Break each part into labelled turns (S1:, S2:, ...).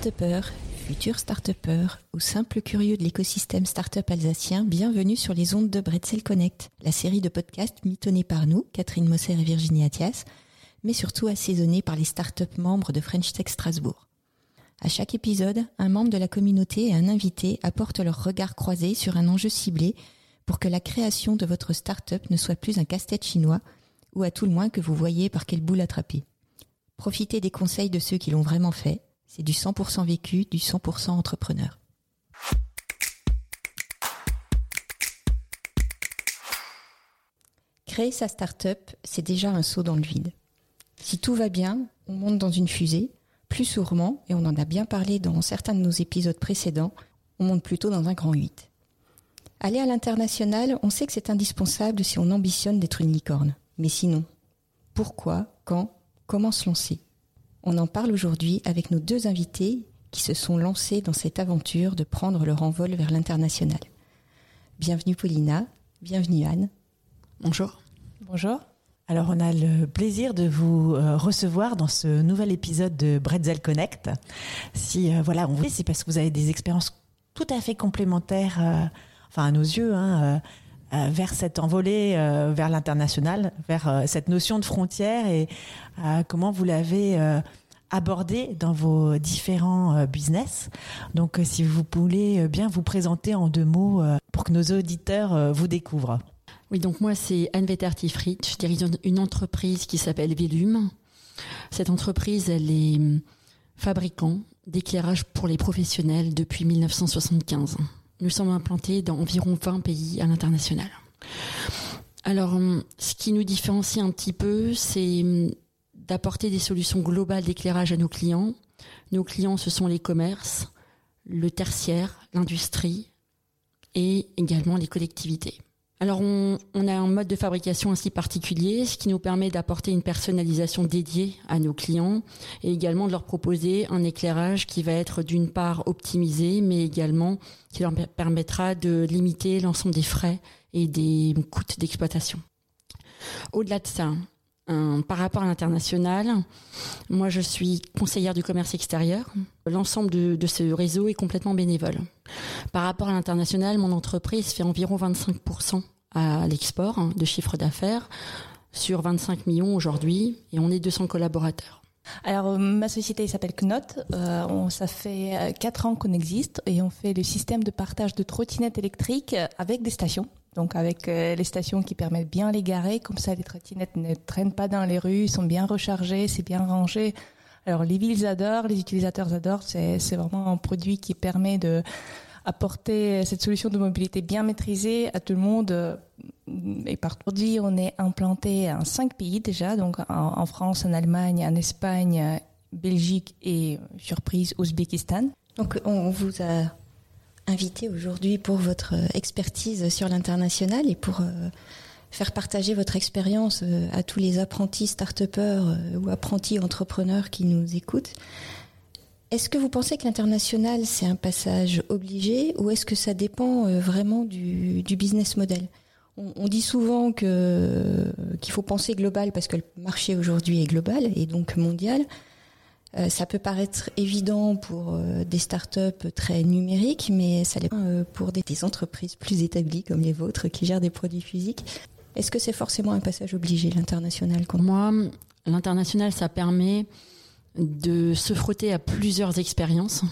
S1: Start-upers, futurs start-upers ou simples curieux de l'écosystème start-up alsacien, bienvenue sur les ondes de Bretzel Connect, la série de podcasts mitonnés par nous, Catherine Mosser et Virginie Athias, mais surtout assaisonnés par les start-up membres de French Tech Strasbourg. À chaque épisode, un membre de la communauté et un invité apportent leur regard croisé sur un enjeu ciblé pour que la création de votre start-up ne soit plus un casse-tête chinois ou à tout le moins que vous voyez par quel bout l'attraper. Profitez des conseils de ceux qui l'ont vraiment fait c'est du 100% vécu, du 100% entrepreneur. Créer sa start-up, c'est déjà un saut dans le vide. Si tout va bien, on monte dans une fusée, plus sûrement, et on en a bien parlé dans certains de nos épisodes précédents, on monte plutôt dans un grand 8. Aller à l'international, on sait que c'est indispensable si on ambitionne d'être une licorne. Mais sinon, pourquoi, quand, comment se lancer? On en parle aujourd'hui avec nos deux invités qui se sont lancés dans cette aventure de prendre leur envol vers l'international. Bienvenue Paulina, bienvenue Anne.
S2: Bonjour.
S3: Bonjour.
S2: Alors on a le plaisir de vous euh, recevoir dans ce nouvel épisode de Bretzel Connect. Si euh, voilà, on vous c'est parce que vous avez des expériences tout à fait complémentaires, euh, enfin à nos yeux, hein, vers cette envolée vers l'international, vers cette notion de frontière et comment vous l'avez abordé dans vos différents business. Donc si vous voulez bien vous présenter en deux mots pour que nos auditeurs vous découvrent.
S3: Oui, donc moi c'est Anne Vetter-Tifrit. Je dirige une entreprise qui s'appelle Velum. Cette entreprise, elle est fabricant d'éclairage pour les professionnels depuis 1975. Nous sommes implantés dans environ 20 pays à l'international. Alors, hum, ce qui nous différencie un petit peu, c'est hum, d'apporter des solutions globales d'éclairage à nos clients. Nos clients, ce sont les commerces, le tertiaire, l'industrie et également les collectivités. Alors on, a un mode de fabrication ainsi particulier, ce qui nous permet d'apporter une personnalisation dédiée à nos clients et également de leur proposer un éclairage qui va être d'une part optimisé, mais également qui leur permettra de limiter l'ensemble des frais et des coûts d'exploitation. Au-delà de ça, par rapport à l'international, moi je suis conseillère du commerce extérieur. L'ensemble de, ce réseau est complètement bénévole. Par rapport à l'international, mon entreprise fait environ 25% à l'export hein, de chiffre d'affaires sur 25 millions aujourd'hui et on est 200 collaborateurs.
S4: Alors euh, ma société s'appelle Knot. Euh, ça fait euh, quatre ans qu'on existe et on fait le système de partage de trottinettes électriques avec des stations. Donc avec les stations qui permettent bien les garer, comme ça les trottinettes ne traînent pas dans les rues, sont bien rechargées, c'est bien rangé. Alors les villes adorent, les utilisateurs adorent. C'est vraiment un produit qui permet de apporter cette solution de mobilité bien maîtrisée à tout le monde. Et partout, on est implanté en cinq pays déjà, donc en, France, en Allemagne, en Espagne, Belgique et surprise Ouzbékistan.
S1: Donc on vous a invité aujourd'hui pour votre expertise sur l'international et pour euh, faire partager votre expérience euh, à tous les apprentis start-upers euh, ou apprentis entrepreneurs qui nous écoutent. Est-ce que vous pensez que l'international, c'est un passage obligé ou est-ce que ça dépend euh, vraiment du, business model? On, dit souvent que qu'il faut penser global parce que le marché aujourd'hui est global et donc mondial. Euh, ça peut paraître évident pour euh, des startups très numériques, mais ça l'est pas pour des, entreprises plus établies comme les vôtres qui gèrent des produits physiques. Est-ce que c'est forcément un passage obligé, l'international
S3: Moi, l'international, ça permet de se frotter à plusieurs expériences.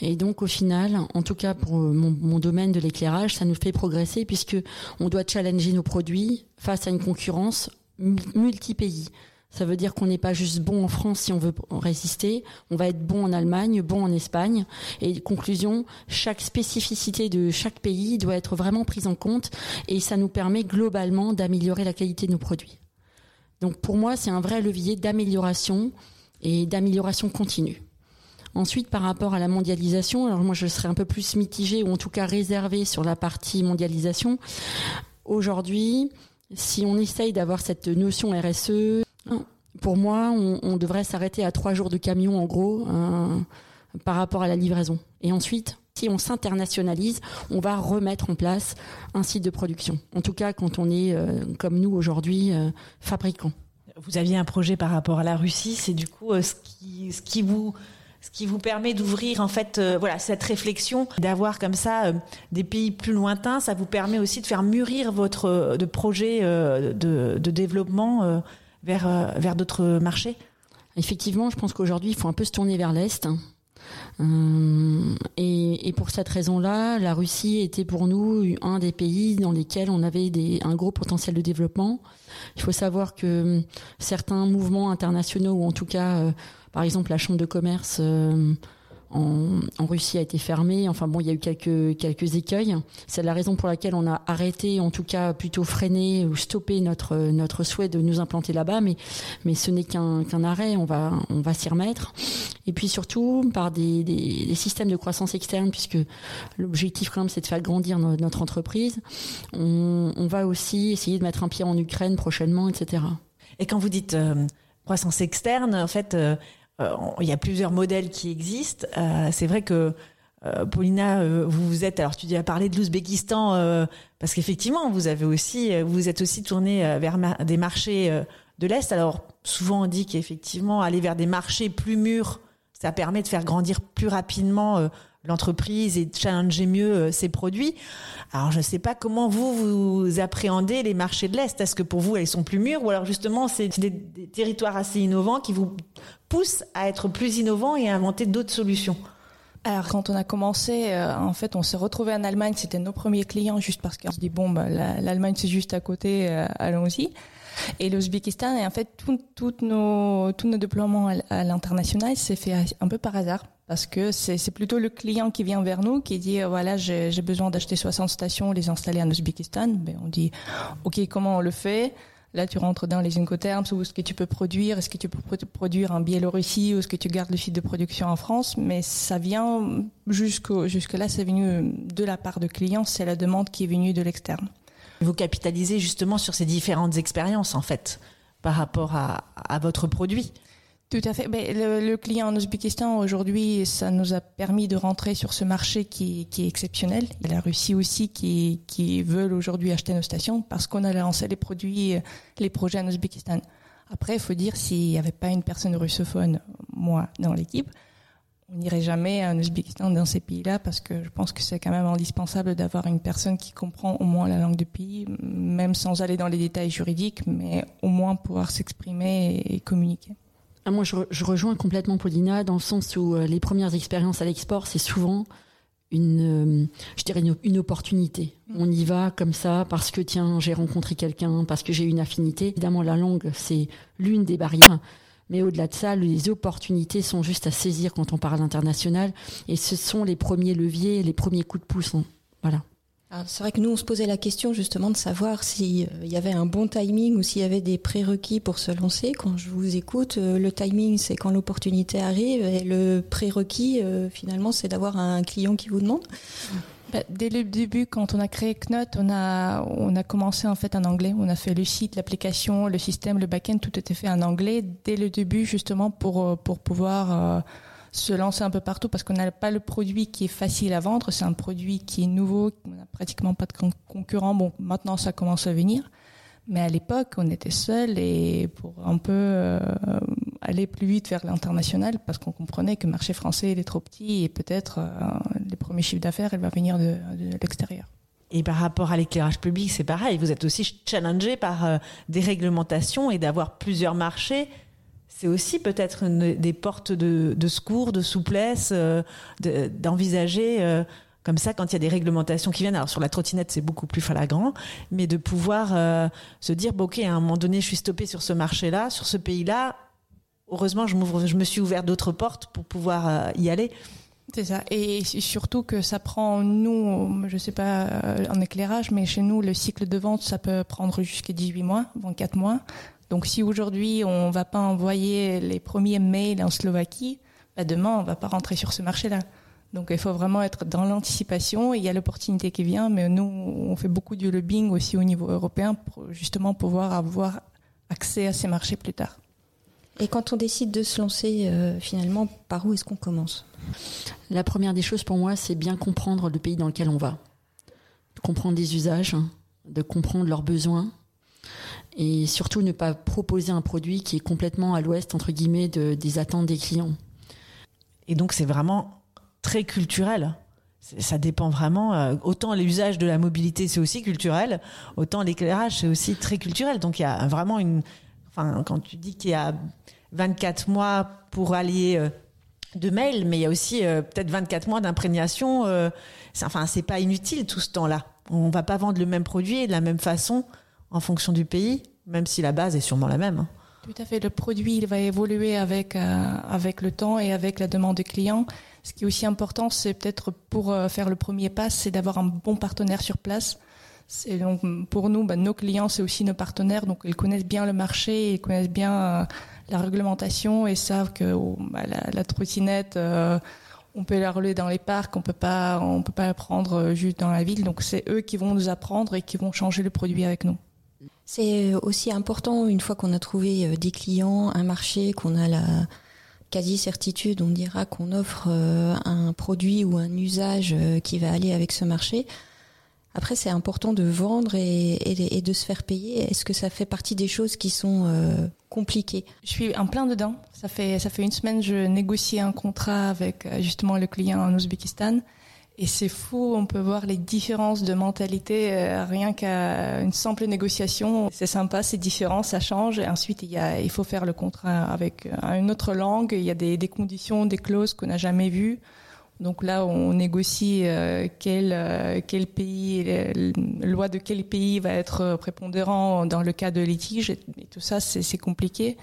S3: Et donc au final, en tout cas pour mon, domaine de l'éclairage, ça nous fait progresser puisque on doit challenger nos produits face à une concurrence multi-pays. Ça veut dire qu'on n'est pas juste bon en France si on veut résister, on va être bon en Allemagne, bon en Espagne. Et conclusion, chaque spécificité de chaque pays doit être vraiment prise en compte et ça nous permet globalement d'améliorer la qualité de nos produits. Donc pour moi, c'est un vrai levier d'amélioration et d'amélioration continue. Ensuite, par rapport à la mondialisation, alors moi je serais un peu plus mitigée ou en tout cas réservée sur la partie mondialisation. Aujourd'hui, si on essaye d'avoir cette notion RSE, pour moi, on, devrait s'arrêter à trois jours de camion en gros hein, par rapport à la livraison. Et ensuite, si on s'internationalise, on va remettre en place un site de production. En tout cas, quand on est euh, comme nous aujourd'hui euh, fabricant
S2: vous aviez un projet par rapport à la Russie, c'est du coup euh, ce qui, vous permet d'ouvrir en fait euh, voilà cette réflexion, d'avoir comme ça euh, des pays plus lointains. Ça vous permet aussi de faire mûrir votre euh, projet de, développement vers vers d'autres marchés?
S3: Effectivement, je pense qu'aujourd'hui, il faut un peu se tourner vers l'est. et, et, pour cette raison-là, la Russie était pour nous un des pays dans lesquels on avait un gros potentiel de développement. Il faut savoir que certains mouvements internationaux, ou en tout cas par exemple, la chambre de commerce euh, en, Russie a été fermée. Enfin bon, il y a eu quelques quelques écueils. C'est la raison pour laquelle on a arrêté, en tout cas plutôt freiné ou stoppé notre notre souhait de nous implanter là-bas. Mais mais ce n'est qu'un qu'un arrêt. On va on va s'y remettre. Et puis surtout par des, des, systèmes de croissance externe, puisque l'objectif quand même c'est de faire grandir notre entreprise. On, on, va aussi essayer de mettre un pied en Ukraine prochainement, etc.
S2: Et quand vous dites euh, croissance externe, en fait, euh, il y a plusieurs modèles qui existent. Euh, c'est vrai que euh, Paulina, vous vous êtes alors tu as parlé de l'Ouzbékistan parce qu'effectivement vous avez aussi vous êtes aussi tourné vers des marchés de l'est. Alors souvent on dit qu'effectivement aller vers des marchés plus mûrs, ça permet de faire grandir plus rapidement l'entreprise et challenger mieux ses produits. Alors je ne sais pas comment vous vous appréhendez les marchés de l'est. Est-ce que pour vous ils sont plus mûrs ou alors justement c'est des, territoires assez innovants qui vous pousse à être plus innovant et à inventer d'autres solutions?
S4: Alors quand on a commencé, euh, en fait, on s'est retrouvé en Allemagne. C'était nos premiers clients, juste parce qu'on se dit bon, bah, l'Allemagne c'est juste à côté, euh, allons-y. Et l'Ouzbékistan, et en fait, tous nos, tous nos déploiements à, l'international, c'est fait un peu par hasard. Parce que c'est plutôt le client qui vient vers nous, qui dit, euh, voilà, j'ai besoin d'acheter 60 stations, les installer en Ouzbékistan. Ben, on dit, OK, comment on le fait? Là, tu rentres dans les incoterms, où est-ce que tu peux produire, est-ce que tu peux produire en Biélorussie, ou est-ce que tu gardes le site de production en France, mais ça vient jusqu'au, jusque là, c'est venu de la part de clients, c'est la demande qui est venue de l'externe.
S2: Vous capitalisez justement sur ces différentes expériences, en fait, par rapport à votre produit.
S4: Tout à fait. Ben, le, client en Ouzbékistan aujourd'hui, ça nous a permis de rentrer sur ce marché qui, est exceptionnel. A la Russie aussi qui, qui veulent aujourd'hui acheter nos stations parce qu'on a lancé les produits, les projets en Ouzbékistan. Après, il faut dire s'il n'y avait pas une personne russophone, moi, dans l'équipe, on n'irait jamais en Ouzbékistan dans ces pays-là parce que je pense que c'est quand même indispensable d'avoir une personne qui comprend au moins la langue du pays, même sans aller dans les détails juridiques, mais au moins pouvoir s'exprimer et communiquer.
S3: Ah, moi, je, rejoins complètement Paulina dans le sens où euh, les premières expériences à l'export, c'est souvent une, euh, je dirais une, opportunité. Mm. On y va comme ça parce que tiens, j'ai rencontré quelqu'un, parce que j'ai une affinité. Évidemment, la langue, c'est l'une des barrières. Mais au-delà de ça, les opportunités sont juste à saisir quand on parle international. Et ce sont les premiers leviers, les premiers coups de pouce. Hein. Voilà.
S1: C'est vrai que nous, on se posait la question justement de savoir s'il euh, y avait un bon timing ou s'il y avait des prérequis pour se lancer. Quand je vous écoute, euh, le timing, c'est quand l'opportunité arrive et le prérequis, euh, finalement, c'est d'avoir un client qui vous demande.
S4: Bah, dès le début, quand on a créé Knot, on a, on a commencé en fait en anglais. On a fait le site, l'application, le système, le back-end, tout était fait en anglais dès le début, justement pour, pour pouvoir se lancer un peu partout parce qu'on n'a pas le produit qui est facile à vendre. C'est un produit qui est nouveau, on n'a pratiquement pas de concurrents. Bon, maintenant ça commence à venir. Mais à l'époque, on était seul et pour un peu euh, aller plus vite vers l'international, parce qu'on comprenait que le marché français il est trop petit et peut-être euh, les premiers chiffres d'affaires, elle va venir de, l'extérieur.
S2: Et par rapport à l'éclairage public, c'est pareil. Vous êtes aussi challengé par euh, des réglementations et d'avoir plusieurs marchés c'est aussi peut-être des portes de, secours, de souplesse, euh, d'envisager euh, comme ça quand il y a des réglementations qui viennent. Alors sur la trottinette, c'est beaucoup plus flagrant, mais de pouvoir euh, se dire, bon, ok, à un moment donné, je suis stoppé sur ce marché-là, sur ce pays-là. Heureusement, je, je me suis ouvert d'autres portes pour pouvoir y aller.
S4: C'est ça. Et surtout que ça prend, nous, je sais pas en éclairage, mais chez nous, le cycle de vente, ça peut prendre jusqu'à 18 mois, 24 mois. Donc si aujourd'hui on ne va pas envoyer les premiers mails en Slovaquie, bah, demain on ne va pas rentrer sur ce marché-là. Donc il faut vraiment être dans l'anticipation. Il y a l'opportunité qui vient, mais nous on fait beaucoup du lobbying aussi au niveau européen pour justement pouvoir avoir accès à ces marchés plus tard.
S1: Et quand on décide de se lancer, euh, finalement, par où est-ce qu'on commence?
S3: La première des choses pour moi, c'est bien comprendre le pays dans lequel on va, comprendre les usages, de comprendre leurs besoins, et surtout ne pas proposer un produit qui est complètement à l'ouest entre guillemets de, des attentes des clients.
S2: Et donc, c'est vraiment très culturel. Ça dépend vraiment. Euh, autant l'usage de la mobilité, c'est aussi culturel, autant l'éclairage, c'est aussi très culturel. Donc, il y a vraiment une. Enfin, quand tu dis qu'il y a 24 mois pour allier euh, de mails, mais il y a aussi euh, peut-être 24 mois d'imprégnation. enfin, c'est pas inutile tout ce temps-là. On va pas vendre le même produit de la même façon en fonction du pays, même si la base est sûrement la même. Hein.
S4: Tout à fait. Le produit, il va évoluer avec avec le temps et avec la demande des clients. Ce qui est aussi important, c'est peut-être pour euh, faire le premier pas, c'est d'avoir un bon partenaire sur place. C'est donc pour nous, bah, nos clients, c'est aussi nos partenaires, donc ils connaissent bien le marché, ils connaissent bien euh, la réglementation et savent que oh, bah, la, trottinette, euh, on peut la rouler dans les parcs, on peut pas, on peut pas la prendre juste dans la ville. Donc c'est eux qui vont nous apprendre et qui vont changer le produit avec nous.
S1: C'est aussi important une fois qu'on a trouvé des clients, un marché, qu'on a la quasi-certitude, on dira qu'on offre euh, un produit ou un usage euh, qui va aller avec ce marché. Après, c'est important de vendre et, de se faire payer. Est-ce que ça fait partie des choses qui sont euh, compliquées?
S4: Je suis en plein dedans. Ça fait ça fait une semaine, je négocie un contrat avec justement le client en Ouzbékistan. Et c'est fou, on peut voir les différences de mentalité euh, rien qu'à une simple négociation. C'est sympa, c'est différent, ça change. Ensuite, il, y a, il faut faire le contrat avec euh, une autre langue. Il y a des, conditions, des clauses qu'on n'a jamais vues. Donc là, on négocie euh, quel, euh, pays, loi de quel pays va être prépondérant dans le cas de litige. Et tout ça, c'est compliqué.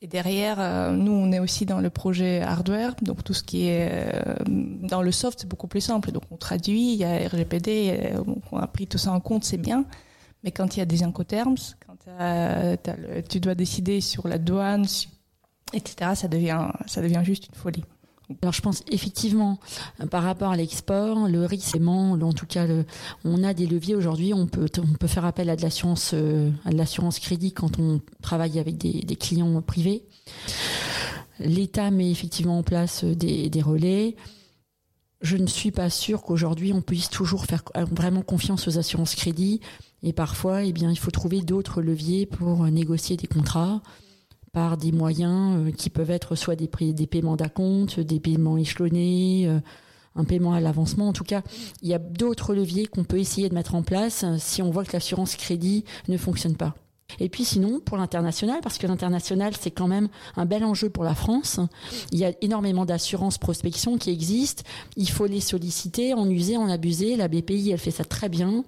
S4: Et derrière, euh, nous, on est aussi dans le projet hardware, donc tout ce qui est euh, dans le soft, c'est beaucoup plus simple. Donc on traduit, il y a RGPD, on a pris tout ça en compte, c'est bien. Mais quand il y a des incoterms, quand tu dois décider sur la douane, etc., ça devient, ça devient juste une folie.
S3: Alors je pense effectivement euh, par rapport à l'export, le risque, en tout cas, le, on a des leviers aujourd'hui. On peut, faire appel à de l'assurance, euh, à l'assurance crédit quand on travaille avec des, clients privés. L'État met effectivement en place euh, des, des relais. Je ne suis pas sûre qu'aujourd'hui on puisse toujours faire vraiment confiance aux assurances crédit. Et parfois, eh bien, il faut trouver d'autres leviers pour négocier des contrats par des moyens euh, qui peuvent être soit des, des paiements d'acompte, des paiements échelonnés, euh, un paiement à l'avancement. En tout cas, il y a d'autres leviers qu'on peut essayer de mettre en place euh, si on voit que l'assurance crédit ne fonctionne pas. Et puis sinon, pour l'international, parce que l'international, c'est quand même un bel enjeu pour la France. Il y a énormément d'assurances prospection qui existent. Il faut les solliciter, en user, en abuser. La BPI, elle fait ça très bien.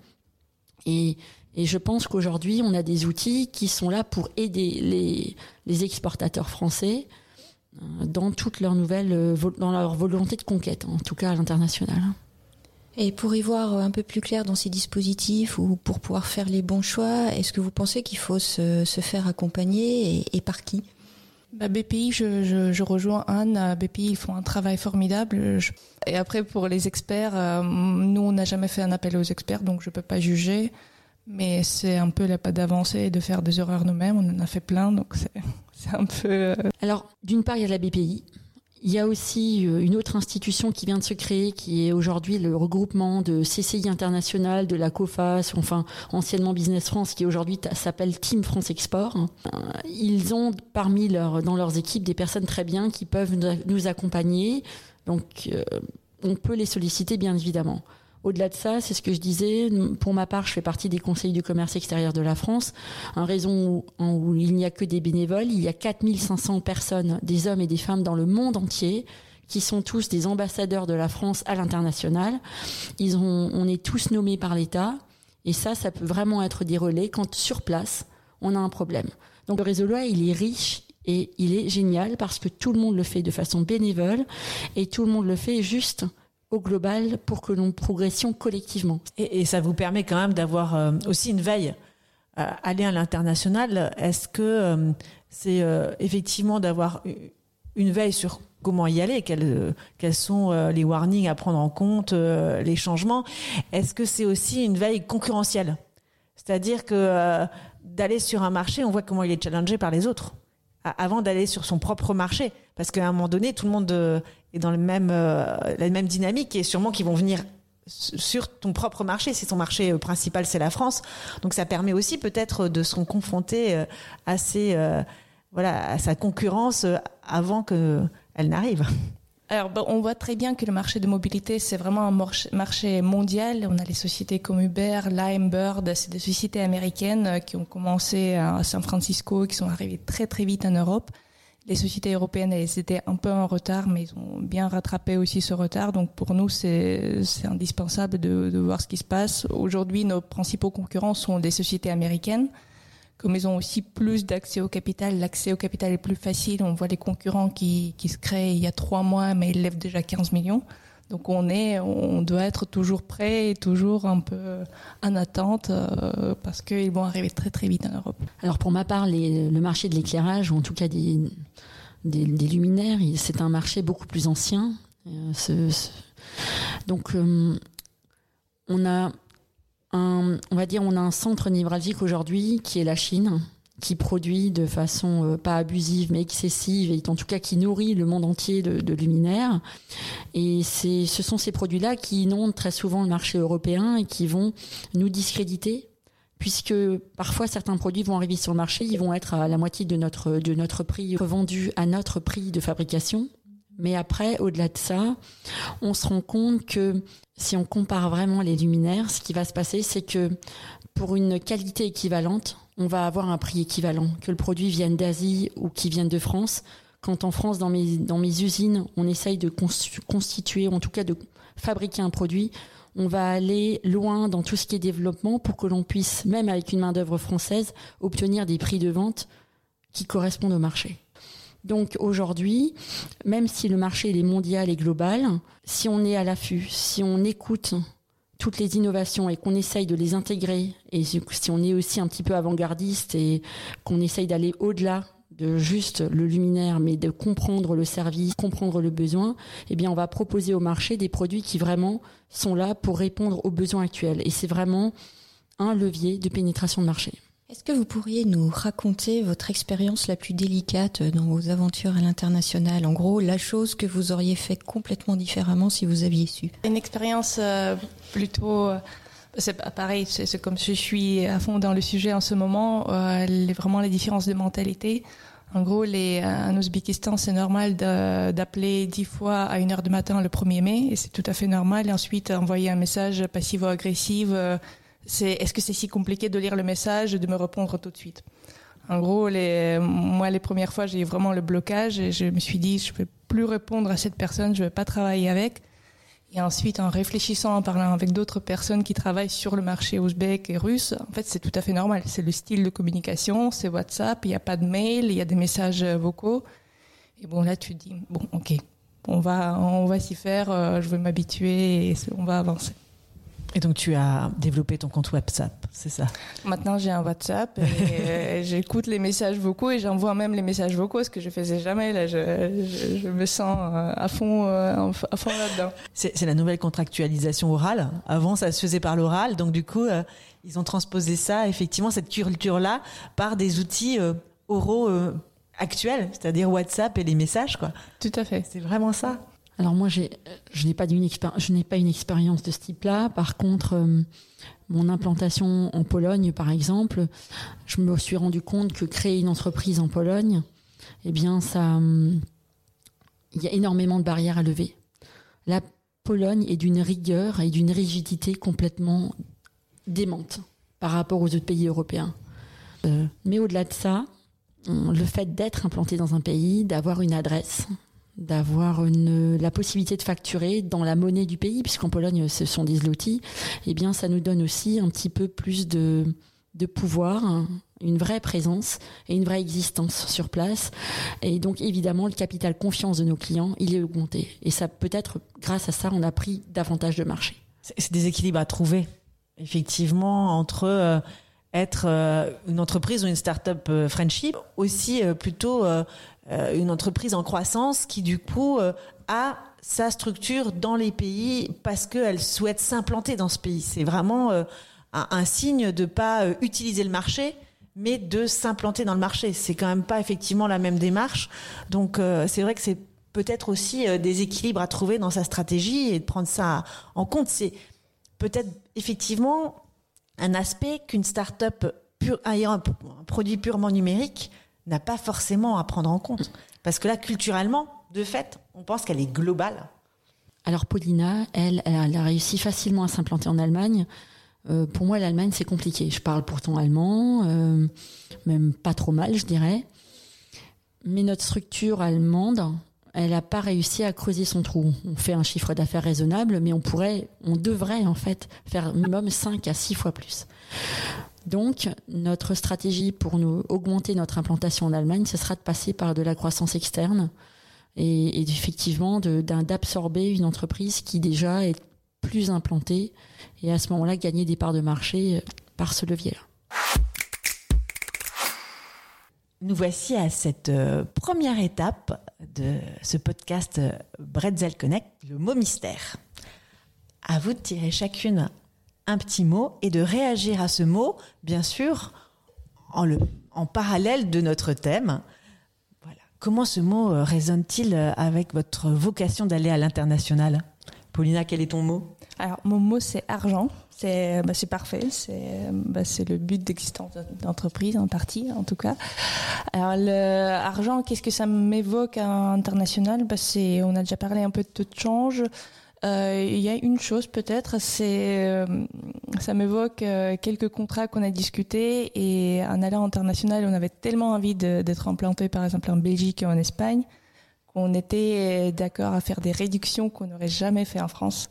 S3: Et et je pense qu'aujourd'hui, on a des outils qui sont là pour aider les, exportateurs français euh, dans toutes leurs nouvelles, euh, dans leur volonté de conquête, en tout cas à l'international.
S1: Et pour y voir un peu plus clair dans ces dispositifs ou pour pouvoir faire les bons choix, est-ce que vous pensez qu'il faut se, faire accompagner et, par qui?
S4: Bah BPI, je, je, rejoins Anne. BPI, ils font un travail formidable. Et après, pour les experts, euh, nous, on n'a jamais fait un appel aux experts, donc je ne peux pas juger. Mais c'est un peu la pas d'avancer de faire des erreurs nous-mêmes. On en a fait plein, donc c'est un peu. Euh,
S3: Alors, d'une part, il y a la BPI. Il y a aussi euh, une autre institution qui vient de se créer, qui est aujourd'hui le regroupement de CCI International, de la COFAS, enfin anciennement Business France, qui aujourd'hui s'appelle Team France Export. Euh, ils ont parmi leurs, dans leurs équipes des personnes très bien qui peuvent nous accompagner. Donc, on peut les solliciter, bien évidemment. Au-delà de ça, c'est ce que je disais, pour ma part, je fais partie des conseils du commerce extérieur de la France, en raison où, il n'y a que des bénévoles, il y a 4500 personnes, des hommes et des femmes dans le monde entier, qui sont tous des ambassadeurs de la France à l'international. Ils ont, on est tous nommés par l'État, et ça, ça peut vraiment être des relais quand sur place, on a un problème. Donc le réseau loi, il est riche et il est génial parce que tout le monde le fait de façon bénévole et tout le monde le fait juste au global pour que l'on progressions collectivement.
S2: Et, ça vous permet quand même d'avoir euh, aussi une veille. Euh, aller à l'international, est-ce que euh, c'est effectivement d'avoir une veille sur comment y aller, quels, quels sont les warnings à prendre en compte, les changements? Est-ce que c'est aussi une veille concurrentielle? C'est-à-dire que d'aller sur un marché, on voit comment il est challengé par les autres avant d'aller sur son propre marché. Parce qu'à un moment donné, tout le monde euh, est dans le même, euh, la même dynamique et sûrement qu'ils vont venir sur ton propre marché. Si ton marché euh, principal, c'est la France. Donc ça permet aussi peut-être de se confronter à, voilà, à sa concurrence avant qu'elle n'arrive.
S4: Alors, on voit très bien que le marché de mobilité, c'est vraiment un marché mondial. On a les sociétés comme Uber, Lime, Bird, c'est des sociétés américaines euh, qui ont commencé à San Francisco, qui sont arrivées très très vite en Europe. Les sociétés européennes, elles étaient un peu en retard, mais ils ont bien rattrapé aussi ce retard. Donc pour nous, c'est indispensable de, de voir ce qui se passe. Aujourd'hui, nos principaux concurrents sont des sociétés américaines comme ils ont aussi plus d'accès au capital, l'accès au capital est plus facile. On voit les concurrents qui, qui se créent il y a trois mois, mais ils lèvent déjà 15 millions. Donc on est, on doit être toujours prêt et toujours un peu en attente euh, parce qu'ils vont arriver très très vite en Europe.
S3: Alors pour ma part, les, le marché de l'éclairage, ou en tout cas des, des, luminaires, c'est un marché beaucoup plus ancien. Euh, donc euh, on a on va dire, on a un centre névralgique aujourd'hui qui est la Chine, qui produit de façon euh, pas abusive mais excessive et en tout cas qui nourrit le monde entier de, luminaires. Et c'est, ce sont ces produits-là qui inondent très souvent le marché européen et qui vont nous discréditer puisque parfois certains produits vont arriver sur le marché, ils vont être à la moitié de notre, de notre prix revendu à notre prix de fabrication. Mais après, au-delà de ça, on se rend compte que si on compare vraiment les luminaires, ce qui va se passer, c'est que pour une qualité équivalente, on va avoir un prix équivalent. Que le produit vienne d'Asie ou qu'il vienne de France. Quand en France, dans mes, usines, on essaye de constituer, en tout cas de fabriquer un produit, on va aller loin dans tout ce qui est développement pour que l'on puisse, même avec une main-d'œuvre française, obtenir des prix de vente qui correspondent au marché. Donc aujourd'hui, même si le marché est mondial et global, si on est à l'affût, si on écoute toutes les innovations et qu'on essaye de les intégrer, et si on est aussi un petit peu avant-gardiste et qu'on essaye d'aller au-delà de juste le luminaire, mais de comprendre le service, comprendre le besoin, eh bien, on va proposer au marché des produits qui vraiment sont là pour répondre aux besoins actuels. Et c'est vraiment un levier de pénétration de marché.
S1: Est-ce que vous pourriez nous raconter votre expérience la plus délicate dans vos aventures à l'international? En gros, la chose que vous auriez fait complètement différemment si vous aviez su.
S4: Une expérience euh, plutôt... Euh, c'est pareil, c'est comme je suis à fond dans le sujet en ce moment, euh, vraiment les différences de mentalité. En gros, en Ouzbékistan, c'est normal d'appeler dix fois à une heure du matin le 1er mai, et c'est tout à fait normal. Et ensuite, envoyer un message passivo-agressif est-ce que c'est si compliqué de lire le message et de me répondre tout de suite? En gros, les, moi, les premières fois, j'ai eu vraiment le blocage et je me suis dit, je ne peux plus répondre à cette personne, je ne vais pas travailler avec. Et ensuite, en réfléchissant, en parlant avec d'autres personnes qui travaillent sur le marché ouzbek et russe, en fait, c'est tout à fait normal. C'est le style de communication, c'est WhatsApp, il n'y a pas de mail, il y a des messages vocaux. Et bon, là, tu te dis, bon, ok, on va, on va s'y faire, euh, je vais m'habituer et on va avancer.
S2: Et donc tu as développé ton compte WhatsApp, c'est ça?
S4: Maintenant j'ai un WhatsApp et euh, j'écoute les messages vocaux et j'envoie même les messages vocaux, ce que je faisais jamais. Là, je, je, je me sens euh, à fond, euh, à fond là-dedans.
S2: C'est la nouvelle contractualisation orale. Avant ça se faisait par l'oral, donc du coup ils ont transposé ça, effectivement cette culture-là, par des outils oraux actuels, c'est-à-dire WhatsApp et les messages, quoi.
S4: Tout à fait.
S2: C'est vraiment ça.
S3: Alors moi, je n'ai pas, une expérience de ce type-là. Par contre, euh, mon implantation en Pologne, par exemple, je me suis rendu compte que créer une entreprise en Pologne, eh bien, ça, euh, il y a énormément de barrières à lever. La Pologne est d'une rigueur et d'une rigidité complètement démente par rapport aux autres pays européens. Euh, mais au-delà de ça, le fait d'être implanté dans un pays, d'avoir une adresse, d'avoir la possibilité de facturer dans la monnaie du pays, puisqu'en Pologne ce sont des zloty, eh bien ça nous donne aussi un petit peu plus de, de pouvoir, une vraie présence et une vraie existence sur place. Et donc évidemment le capital confiance de nos clients, il est augmenté. Et ça peut-être grâce à ça on a pris davantage de marché.
S2: C'est des équilibres à trouver, effectivement, entre euh, être euh, une entreprise ou une start-up euh, friendship, aussi plutôt euh, une entreprise en croissance qui du coup euh, a sa structure dans les pays parce qu'elle souhaite s'implanter dans ce pays. C'est vraiment euh, un, signe de pas utiliser le marché, mais de s'implanter dans le marché. C'est quand même pas effectivement la même démarche. Donc c'est vrai que c'est peut-être aussi des équilibres à trouver dans sa stratégie et de prendre ça en compte. C'est peut-être effectivement un aspect qu'une start-up ayant un produit purement numérique n'a pas forcément à prendre en compte. Parce que là, culturellement, de fait, on pense qu'elle est globale.
S3: Alors Paulina, elle, elle a réussi facilement à s'implanter en Allemagne. Euh, pour moi, l'Allemagne, c'est compliqué. Je parle pourtant allemand, euh, même pas trop mal, je dirais. Mais notre structure allemande, elle n'a pas réussi à creuser son trou. On fait un chiffre d'affaires raisonnable, mais on pourrait, on devrait en fait faire minimum 5 à 6 fois plus. Donc, notre stratégie pour nous augmenter notre implantation en Allemagne, ce sera de passer par de la croissance externe et, effectivement d'absorber une entreprise qui déjà est plus implantée et à ce moment-là gagner des parts de marché euh, par ce levier-là.
S2: Nous voici à cette euh, première étape de ce podcast euh, Bretzel Connect, le mot mystère. À vous de tirer chacune un petit mot et de réagir à ce mot, bien sûr, en, le, en parallèle de notre thème. Voilà. Comment ce mot euh, résonne-t-il avec votre vocation d'aller à l'international? Paulina, quel est ton mot?
S4: Alors, mon mot, c'est argent. C'est bah, parfait. Bah, c'est le but d'existence d'entreprise, en partie, en tout cas. Alors, l'argent, qu'est-ce que ça m'évoque à l'international? Bah, On a déjà parlé un peu de taux de change. Euh, il y a une chose peut-être, c'est euh, ça m'évoque euh, quelques contrats qu'on a discutés et en allant international, on avait tellement envie d'être implanté par exemple en Belgique et en Espagne qu'on était d'accord à faire des réductions qu'on n'aurait jamais fait en France.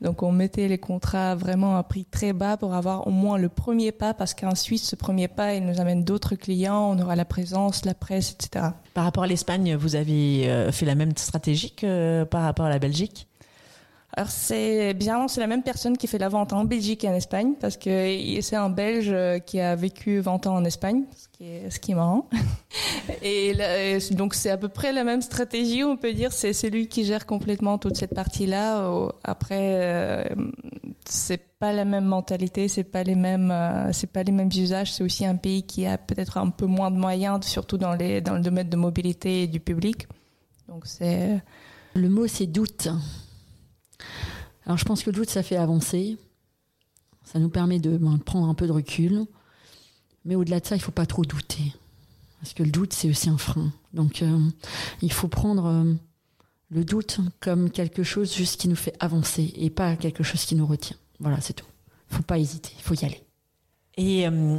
S4: Donc on mettait les contrats vraiment à prix très bas pour avoir au moins le premier pas, parce qu'en Suisse, ce premier pas, il nous amène d'autres clients, on aura la présence, la presse, etc.
S2: Par rapport à l'Espagne, vous avez fait la même stratégie que par rapport à la Belgique?
S4: Alors c'est bien, c'est la même personne qui fait la vente en Belgique et en Espagne parce que c'est un Belge qui a vécu 20 ans en Espagne, ce qui est, ce qui est marrant. Et donc c'est à peu près la même stratégie, on peut dire. C'est celui qui gère complètement toute cette partie-là. Après, euh, c'est pas la même mentalité, c'est pas les mêmes, euh, c'est pas les mêmes usages. C'est aussi un pays qui a peut-être un peu moins de moyens, surtout dans les dans le domaine de mobilité et du public. Donc c'est
S3: le mot c'est doute. Alors je pense que le doute, ça fait avancer. Ça nous permet de ben, prendre un peu de recul. Mais au-delà de ça, il ne faut pas trop douter. Parce que le doute, c'est aussi un frein. Donc euh, il faut prendre euh, le doute comme quelque chose juste qui nous fait avancer et pas quelque chose qui nous retient. Voilà, c'est tout. Il faut pas hésiter, il faut y aller.
S2: Et euh,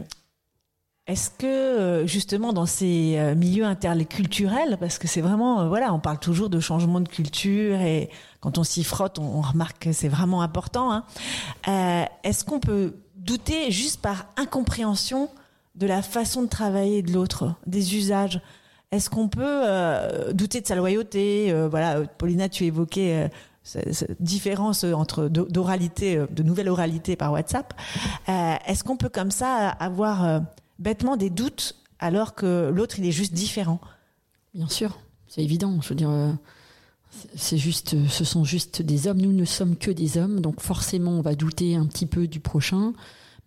S2: est-ce que justement dans ces milieux interculturels, parce que c'est vraiment, voilà, on parle toujours de changement de culture et quand on s'y frotte, on, remarque que c'est vraiment important. Hein. Euh, est-ce qu'on peut douter juste par incompréhension de la façon de travailler de l'autre, des usages? Est-ce qu'on peut euh, douter de sa loyauté? Euh, Voilà, Paulina, tu évoquais cette différence entre d'oralité, de nouvelle oralité par WhatsApp. Est-ce qu'on peut comme ça avoir bêtement des doutes alors que l'autre il est juste différent
S3: Bien sûr, c'est évident. Je veux dire c'est juste, ce sont juste des hommes. Nous ne sommes que des hommes, donc forcément, on va douter un petit peu du prochain.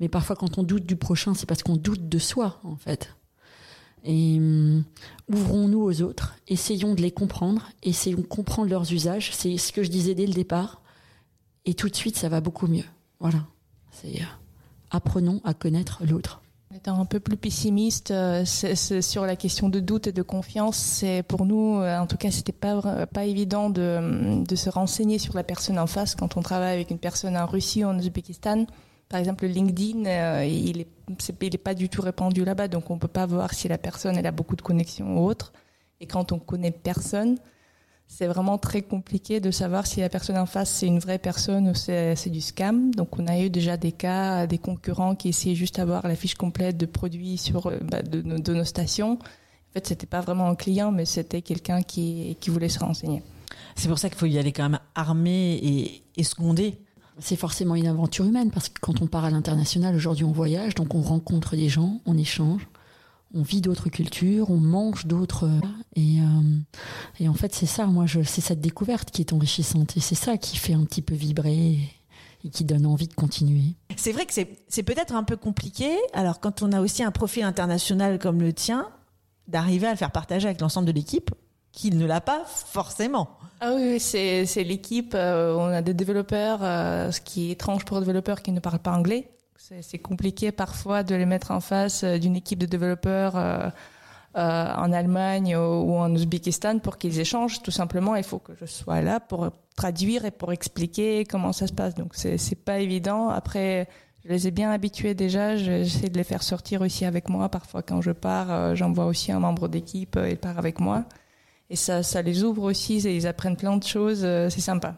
S3: Mais parfois, quand on doute du prochain, c'est parce qu'on doute de soi, en fait. Et hum, ouvrons-nous aux autres, essayons de les comprendre, essayons de comprendre leurs usages. C'est ce que je disais dès le départ. Et tout de suite, ça va beaucoup mieux. Voilà. C'est euh, apprenons à connaître l'autre.
S4: Étant un peu plus pessimiste euh, sur la question de doute et de confiance, c'est pour nous, euh, en tout cas, c'était pas pas évident de, de, se renseigner sur la personne en face quand on travaille avec une personne en Russie ou en Ouzbékistan. Par exemple, LinkedIn, euh, il est, il est pas du tout répandu là-bas, donc on peut pas voir si la personne elle a beaucoup de connexions ou autre. Et quand on connaît personne, c'est vraiment très compliqué de savoir si la personne en face c'est une vraie personne ou c'est du scam. Donc on a eu déjà des cas, des concurrents qui essayaient juste d'avoir la fiche complète de produits sur euh, bah, de, nos stations. En fait, c'était pas vraiment un client, mais c'était quelqu'un qui, qui voulait se renseigner.
S2: C'est pour ça qu'il faut y aller quand même armé et, et secondé.
S3: C'est forcément une aventure humaine parce que quand on part à l'international, aujourd'hui on voyage, donc on rencontre des gens, on échange on vit d'autres cultures, on mange d'autres. Et, euh, et en fait, c'est ça, moi, je, c'est cette découverte qui est enrichissante. Et c'est ça qui fait un petit peu vibrer et qui donne envie de continuer.
S2: C'est vrai que c'est, c'est peut-être un peu compliqué. Alors, quand on a aussi un profil international comme le tien, d'arriver à le faire partager avec l'ensemble de l'équipe, qui ne l'a pas forcément.
S4: Ah oui, c'est, l'équipe. Euh, on a des développeurs, euh, ce qui est étrange pour les développeurs qui ne parlent pas anglais. C'est compliqué parfois de les mettre en face euh, d'une équipe de développeurs euh, en Allemagne ou en Ouzbékistan pour qu'ils échangent. Tout simplement, il faut que je sois là pour traduire et pour expliquer comment ça se passe. Donc c'est pas évident. Après, je les ai bien habitués déjà. J'essaie de les faire sortir aussi avec moi. Parfois, quand je pars, j'envoie aussi un membre d'équipe. Il part avec moi. Et ça, ça les ouvre aussi. Ils apprennent plein de choses. C'est sympa.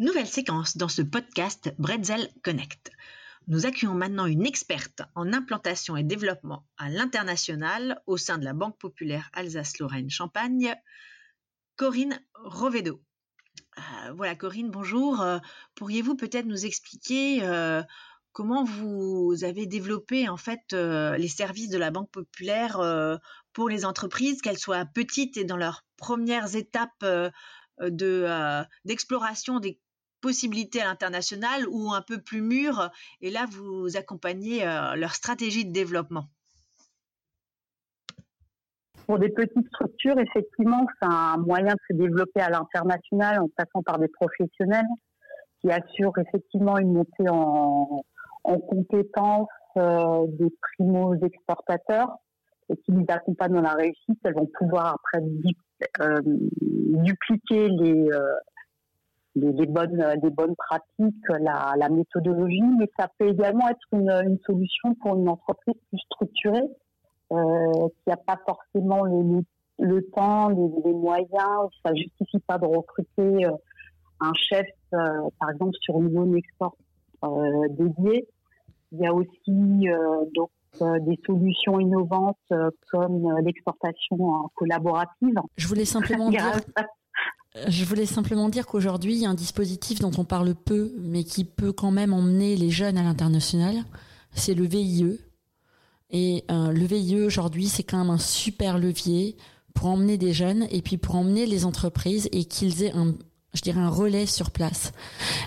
S5: Nouvelle séquence dans ce podcast Bretzel Connect. Nous accueillons maintenant une experte en implantation et développement à l'international au sein de la Banque populaire Alsace-Lorraine-Champagne, Corinne Rovedo. Euh, voilà Corinne, bonjour. Euh, pourriez-vous peut-être nous expliquer euh, comment vous avez développé en fait les services de la Banque populaire pour les entreprises, qu'elles soient petites et dans leurs premières étapes de d'exploration des possibilités à l'international ou un peu plus mûres, et là vous accompagnez euh, leur stratégie de développement
S6: Pour des petites structures, effectivement, c'est un moyen de se développer à l'international en passant par des professionnels qui assurent effectivement une montée en, en compétences euh, des primos exportateurs et qui les accompagnent dans la réussite. Elles vont pouvoir après euh, dupliquer les, les, bonnes, les bonnes pratiques, la, la, méthodologie, mais ça peut également être une, une solution pour une entreprise plus structurée euh, qui n'a pas forcément le, le, temps, les, les, moyens, ça justifie pas de recruter euh, un chef, euh, par exemple sur une zone export euh, dédiée. Il y a aussi euh, donc des solutions innovantes comme l'exportation collaborative.
S3: Je voulais simplement dire je voulais simplement dire qu'aujourd'hui, il y a un dispositif dont on parle peu, mais qui peut quand même emmener les jeunes à l'international. C'est le VIE. Et euh, le VIE aujourd'hui, c'est quand même un super levier pour emmener des jeunes et puis pour emmener les entreprises et qu'ils aient un, je dirais, un relais sur place.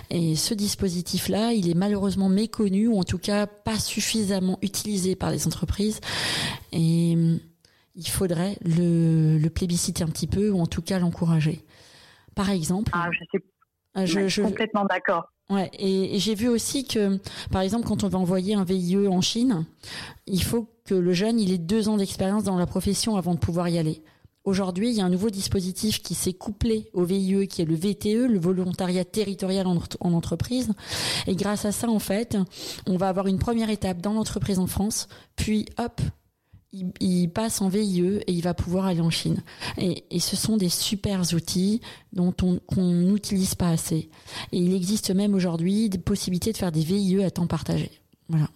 S3: Et ce dispositif-là, il est malheureusement méconnu ou en tout cas pas suffisamment utilisé par les entreprises. Et il faudrait le, le plébisciter un petit peu ou en tout cas l'encourager par exemple.
S6: Ah, je suis complètement d'accord.
S3: Ouais, et, j'ai vu aussi que, par exemple, quand on va envoyer un VIE en Chine, il faut que le jeune il ait deux ans d'expérience dans la profession avant de pouvoir y aller. Aujourd'hui, il y a un nouveau dispositif qui s'est couplé au VIE, qui est le VTE, le volontariat territorial en, en, entreprise. Et grâce à ça, en fait, on va avoir une première étape dans l'entreprise en France, puis hop, il, passe en VIE et il va pouvoir aller en Chine. Et, ce sont des super outils dont on n'utilise pas assez. Et il existe même aujourd'hui des possibilités de faire des VIE à temps partagé. Voilà.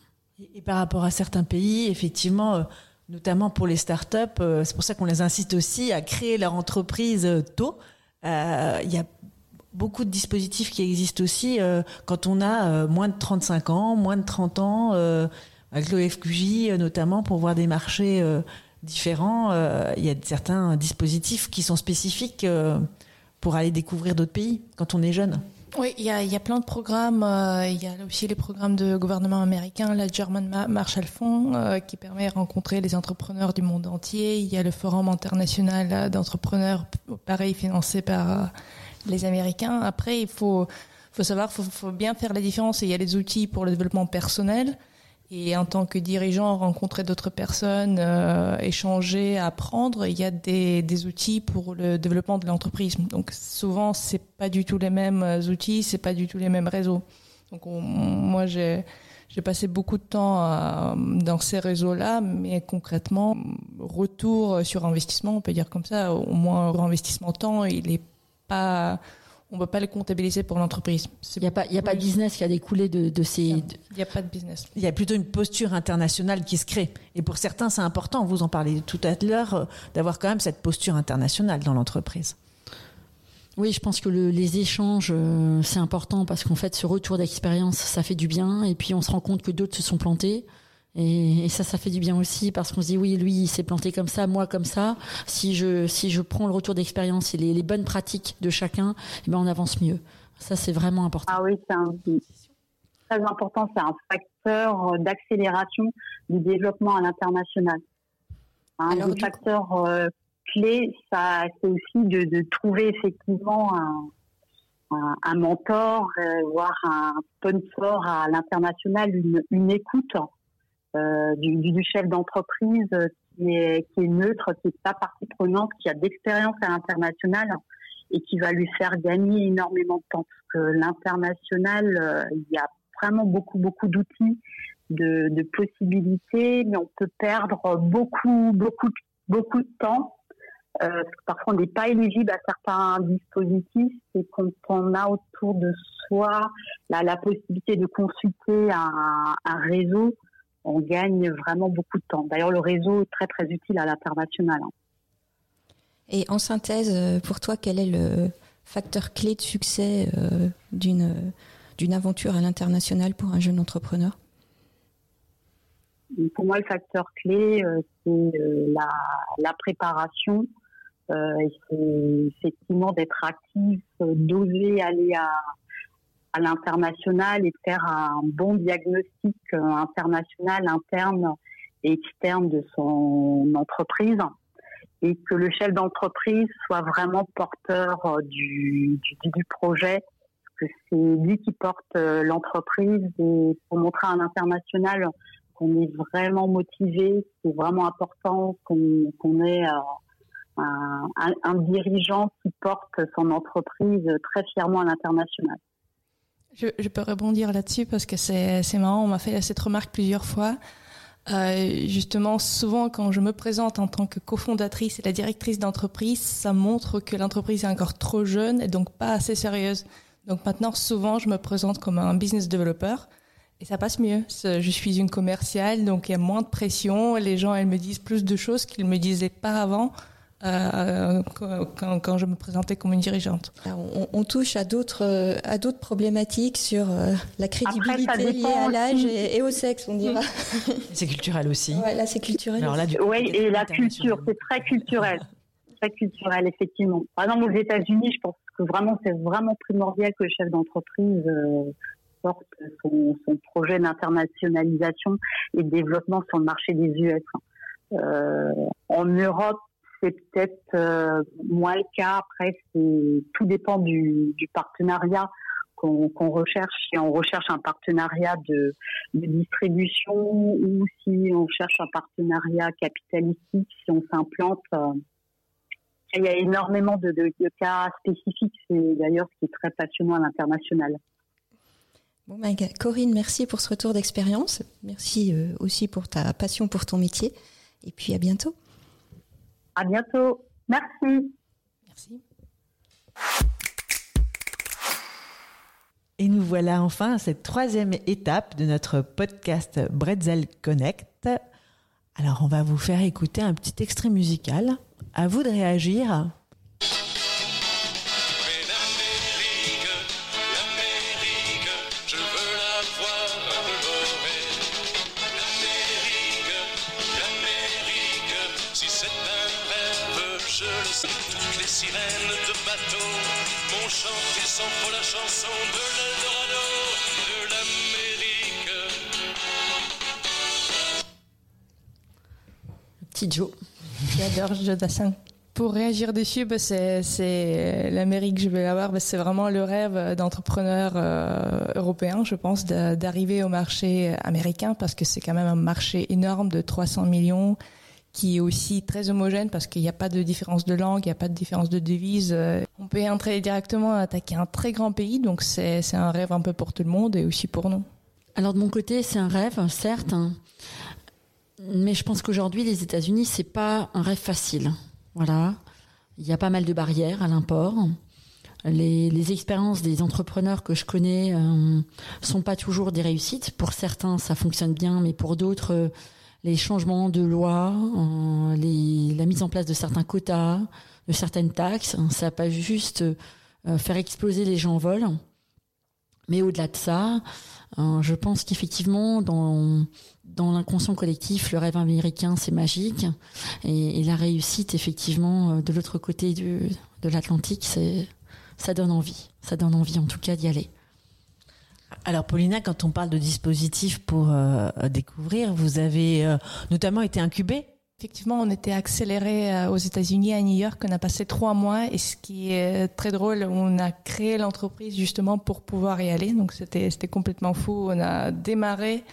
S2: Et, par rapport à certains pays, effectivement, euh, notamment pour les startups, euh, c'est pour ça qu'on les incite aussi à créer leur entreprise euh, tôt. Il y a beaucoup de dispositifs qui existent aussi quand on a moins de 35 ans, moins de 30 ans avec l'OFQJ euh, notamment pour voir des marchés euh, différents. Euh, il y a certains dispositifs qui sont spécifiques pour aller découvrir d'autres pays quand on est jeune.
S4: Oui, il y a, plein de programmes. Il y a aussi les programmes de gouvernement américain, la German Marshall Fund, qui permet de rencontrer les entrepreneurs du monde entier. Il y a le Forum international d'entrepreneurs, pareil, financé par les Américains. Après, il faut, faut savoir, faut, faut bien faire la différence. Il y a les outils pour le développement personnel et en tant que dirigeant, rencontrer d'autres personnes, euh, échanger, apprendre, il y a des, outils pour le développement de l'entreprise. Donc souvent, c'est pas du tout les mêmes outils, c'est pas du tout les mêmes réseaux. Donc moi, j'ai j'ai passé beaucoup de temps euh, dans ces réseaux-là, mais concrètement, retour sur investissement, on peut dire comme ça, au moins investissement temps, il est pas on ne peut pas le comptabiliser pour l'entreprise.
S3: Il n'y a pas, il y a pas de business qui a découlé de, de ces. Il
S4: n'y a pas de business.
S2: Il y a plutôt une posture internationale qui se crée. Et pour certains, c'est important. Vous en parlez tout à l'heure, euh, d'avoir quand même cette posture internationale dans l'entreprise.
S3: Oui, je pense que le, les échanges, euh, c'est important parce qu'en fait, ce retour d'expérience, ça fait du bien. Et puis, on se rend compte que d'autres se sont plantés. Et, ça, ça fait du bien aussi parce qu'on se dit oui, lui, il s'est planté comme ça, moi comme ça. Si je si je prends le retour d'expérience et les, les, bonnes pratiques de chacun, eh ben on avance mieux. Ça, c'est vraiment important.
S6: Ah oui, c'est très important. C'est un facteur d'accélération du développement à l'international. Un des facteurs euh, clés, ça, c'est aussi de, de, trouver effectivement un, un, mentor, voire un sponsor à l'international, une, écoute du, du, chef d'entreprise qui est, qui est neutre, qui n'est pas partie prenante, qui a d'expérience à l'international et qui va lui faire gagner énormément de temps. Parce que l'international, il y a vraiment beaucoup, beaucoup d'outils, de, possibilités, mais on peut perdre beaucoup, beaucoup, beaucoup de temps. Euh, parfois, on n'est pas éligible à certains dispositifs et quand on a autour de soi la, possibilité de consulter un, réseau, on gagne vraiment beaucoup de temps. D'ailleurs, le réseau est très, très utile à l'international. Hein.
S1: Et en synthèse, euh, pour toi, quel est le facteur clé de succès euh, d'une d'une aventure à l'international pour un jeune entrepreneur?
S6: Pour moi, le facteur clé, euh, c'est euh, la, préparation. Euh, c'est effectivement d'être actif, d'oser aller à, à l'international et faire un bon diagnostic international, interne et externe de son entreprise et que le chef d'entreprise soit vraiment porteur du, du, du projet c'est lui qui porte euh, l'entreprise et pour montrer à l'international qu'on est vraiment motivé, c'est vraiment important qu'on ait euh, un, dirigeant qui porte son entreprise très fièrement à l'international.
S4: Je, peux rebondir là-dessus parce que c'est marrant, on m'a fait cette remarque plusieurs fois. Euh, justement, souvent quand je me présente en tant que cofondatrice et la directrice d'entreprise, ça montre que l'entreprise est encore trop jeune et donc pas assez sérieuse. Donc maintenant, souvent, je me présente comme un business developer et ça passe mieux. Je suis une commerciale, donc il y a moins de pression. Les gens, elles me disent plus de choses qu'ils me disaient pas avant. Euh, quand, je me présentais comme une dirigeante.
S1: on, touche à d'autres à d'autres problématiques sur euh, la crédibilité liée à l'âge et, au sexe, on dira.
S2: C'est culturel aussi.
S1: Ouais, là c'est culturel.
S6: oui, et la culture, c'est très culturel, très culturel effectivement. Par exemple, aux États-Unis, je pense que vraiment c'est vraiment primordial que le chef d'entreprise euh, porte son, son projet d'internationalisation et de développement sur le marché des US. Euh, en Europe, c'est peut-être euh, moins le cas. Après, tout dépend du, partenariat qu'on recherche. Si on recherche un partenariat de, de, distribution ou si on cherche un partenariat capitalistique, si on s'implante euh, il y a énormément de, cas spécifiques. C'est d'ailleurs ce qui est très passionnant à l'international.
S1: Bon, ben, Corinne, merci pour ce retour d'expérience. Merci euh, aussi pour ta passion pour ton métier. Et puis à bientôt.
S6: À bientôt. Merci.
S1: Merci.
S2: Et nous voilà enfin à cette troisième étape de notre podcast Bretzel Connect. Alors on va vous faire écouter un petit extrait musical à vous de réagir.
S3: Petit Joe.
S4: J'adore Jodassin. Pour réagir dessus, bah, c'est l'Amérique que je vais avoir. Bah, c'est vraiment le rêve d'entrepreneur euh, européen, je pense, d'arriver au marché américain parce que c'est quand même un marché énorme de 300 millions qui est aussi très homogène parce qu'il n'y a pas de différence de langue, il n'y a pas de différence de devise. On peut entrer directement attaquer un très grand pays, donc c'est un rêve un peu pour tout le monde et aussi pour nous.
S3: Alors de mon côté, c'est un rêve, certes. Hein. Mais je pense qu'aujourd'hui, les États-Unis, c'est pas un rêve facile. Voilà. Il y a pas mal de barrières à l'import. Les, expériences des entrepreneurs que je connais euh, sont pas toujours des réussites. Pour certains, ça fonctionne bien, mais pour d'autres, euh, les changements de loi, euh, la mise en place de certains quotas, de certaines taxes, hein, ça va pas juste faire exploser les gens en vol. Mais au-delà de ça, je pense qu'effectivement, dans dans l'inconscient collectif, le rêve américain, c'est magique. Et, la réussite, effectivement, euh, de l'autre côté de l'Atlantique, ça donne envie. Ça donne envie, en tout cas, d'y aller.
S2: Alors, Paulina, quand on parle de dispositifs pour euh, découvrir, vous avez euh, notamment été incubée
S4: Effectivement, on était accéléré euh, aux États-Unis, à New York. On a passé trois mois et ce qui est très drôle, on a créé l'entreprise justement pour pouvoir y aller. Donc c'était complètement fou. On a démarré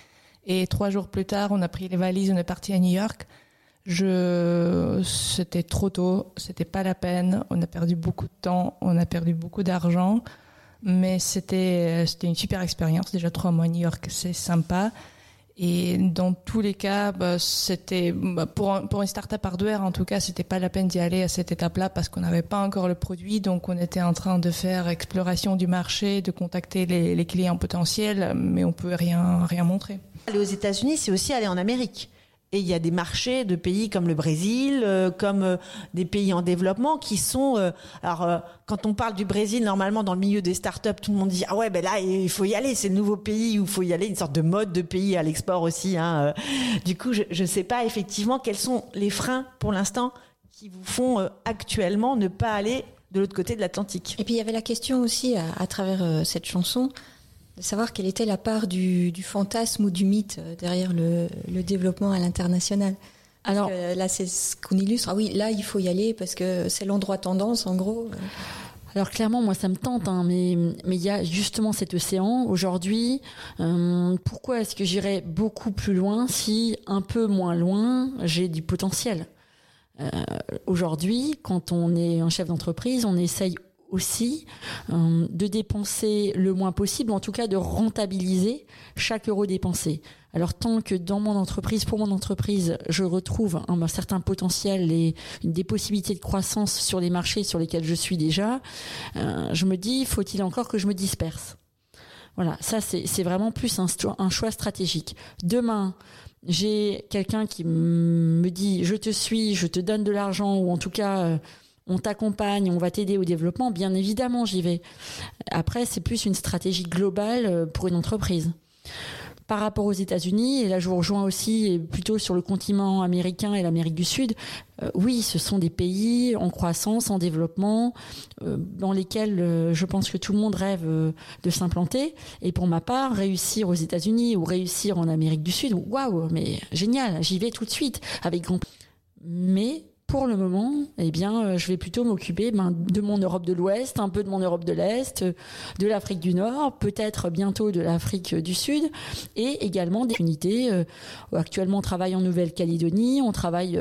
S4: et trois jours plus tard, on a pris les valises, on est parti à New York. Je, c'était trop tôt, c'était pas la peine. On a perdu beaucoup de temps, on a perdu beaucoup d'argent, mais c'était c'était une super expérience. Déjà trois mois à New York, c'est sympa. Et dans tous les cas, bah, c'était bah, pour un- pour une startup hardware en tout cas, c'était pas la peine d'y aller à cette étape-là parce qu'on n'avait pas encore le produit, donc on était en train de faire exploration du marché, de contacter les, clients potentiels, mais on peut rien rien montrer.
S2: Aller aux États-Unis, c'est aussi aller en Amérique. Et il y a des marchés de pays comme le Brésil, euh, comme euh, des pays en développement qui sont. euh, alors, quand on parle du Brésil, normalement dans le milieu des startups, tout le monde dit ah ouais, ben là il faut y aller, c'est le nouveau pays où il faut y aller, une sorte de mode de pays à l'export aussi. Hein. Du coup, je ne sais pas effectivement quels sont les freins pour l'instant qui vous font actuellement ne pas aller de l'autre côté de l'Atlantique.
S1: Et puis il y avait la question aussi à, travers cette chanson de savoir quelle était la part du, du fantasme ou du mythe euh, derrière le, le développement à l'international.
S3: Alors,
S1: que là, c'est ce qu'on illustre. Ah oui, là, il faut y aller parce que c'est l'endroit tendance, en gros.
S3: Alors clairement, moi, ça me tente, hein, mais mais il y a justement cet océan aujourd'hui. Euh, pourquoi est-ce que j'irais beaucoup plus loin si un peu moins loin j'ai du potentiel? Euh, Aujourd'hui, quand on est un chef d'entreprise, on essaye aussi euh, de dépenser le moins possible, en tout cas de rentabiliser chaque euro dépensé. Alors tant que dans mon entreprise, pour mon entreprise, je retrouve un, certain potentiel et des possibilités de croissance sur les marchés sur lesquels je suis déjà, euh, je me dis, faut-il encore que je me disperse? Voilà, ça c'est vraiment plus un, un choix stratégique. Demain, j'ai quelqu'un qui me dit, je te suis, je te donne de l'argent, ou en tout cas, euh, on t'accompagne, on va t'aider au développement, bien évidemment, j'y vais. Après, c'est plus une stratégie globale euh, pour une entreprise. Par rapport aux États-Unis, et là je vous rejoins aussi plutôt sur le continent américain et l'Amérique du Sud, euh, oui, ce sont des pays en croissance, en développement, euh, dans lesquels je pense que tout le monde rêve de s'implanter. Et pour ma part, réussir aux États-Unis ou réussir en Amérique du Sud, waouh, mais génial, j'y vais tout de suite avec grand. Mais pour le moment, eh bien, euh, je vais plutôt m'occuper ben, de mon Europe de l'Ouest, un peu de mon Europe de l'Est, euh, de l'Afrique du Nord, peut-être bientôt de l'Afrique du Sud, et également des unités. euh, actuellement, on travaille en Nouvelle-Calédonie, on travaille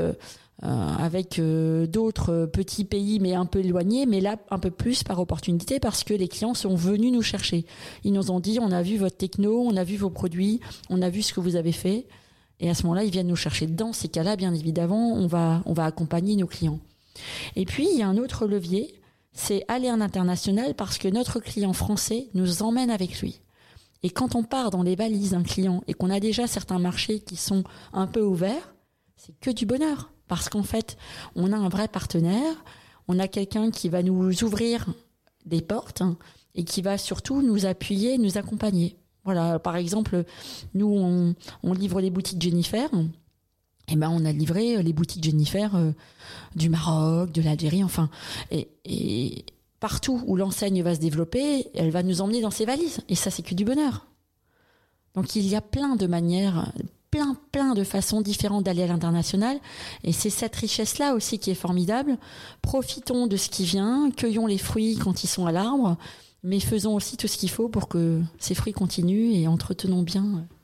S3: avec d'autres petits pays, mais un peu éloignés, mais là un peu plus par opportunité parce que les clients sont venus nous chercher. Ils nous ont dit on a vu votre techno, on a vu vos produits, on a vu ce que vous avez fait. Et à ce moment-là, ils viennent nous chercher. Dans ces cas-là, bien évidemment, on va, on va accompagner nos clients. Et puis, il y a un autre levier, c'est aller en international parce que notre client français nous emmène avec lui. Et quand on part dans les valises d'un client et qu'on a déjà certains marchés qui sont un peu ouverts, c'est que du bonheur. Parce qu'en fait, on a un vrai partenaire, on a quelqu'un qui va nous ouvrir des portes hein, et qui va surtout nous appuyer, nous accompagner. Voilà, par exemple, nous, on, livre les boutiques Jennifer. Et ben, on a livré les boutiques Jennifer euh, du Maroc, de l'Algérie, enfin. Et partout où l'enseigne va se développer, elle va nous emmener dans ses valises. Et ça, c'est que du bonheur. Donc, il y a plein de manières, plein, plein de façons différentes d'aller à l'international. Et c'est cette richesse-là aussi qui est formidable. Profitons de ce qui vient, cueillons les fruits quand ils sont à l'arbre, mais faisons aussi tout ce qu'il faut pour que ces fruits continuent et entretenons bien euh,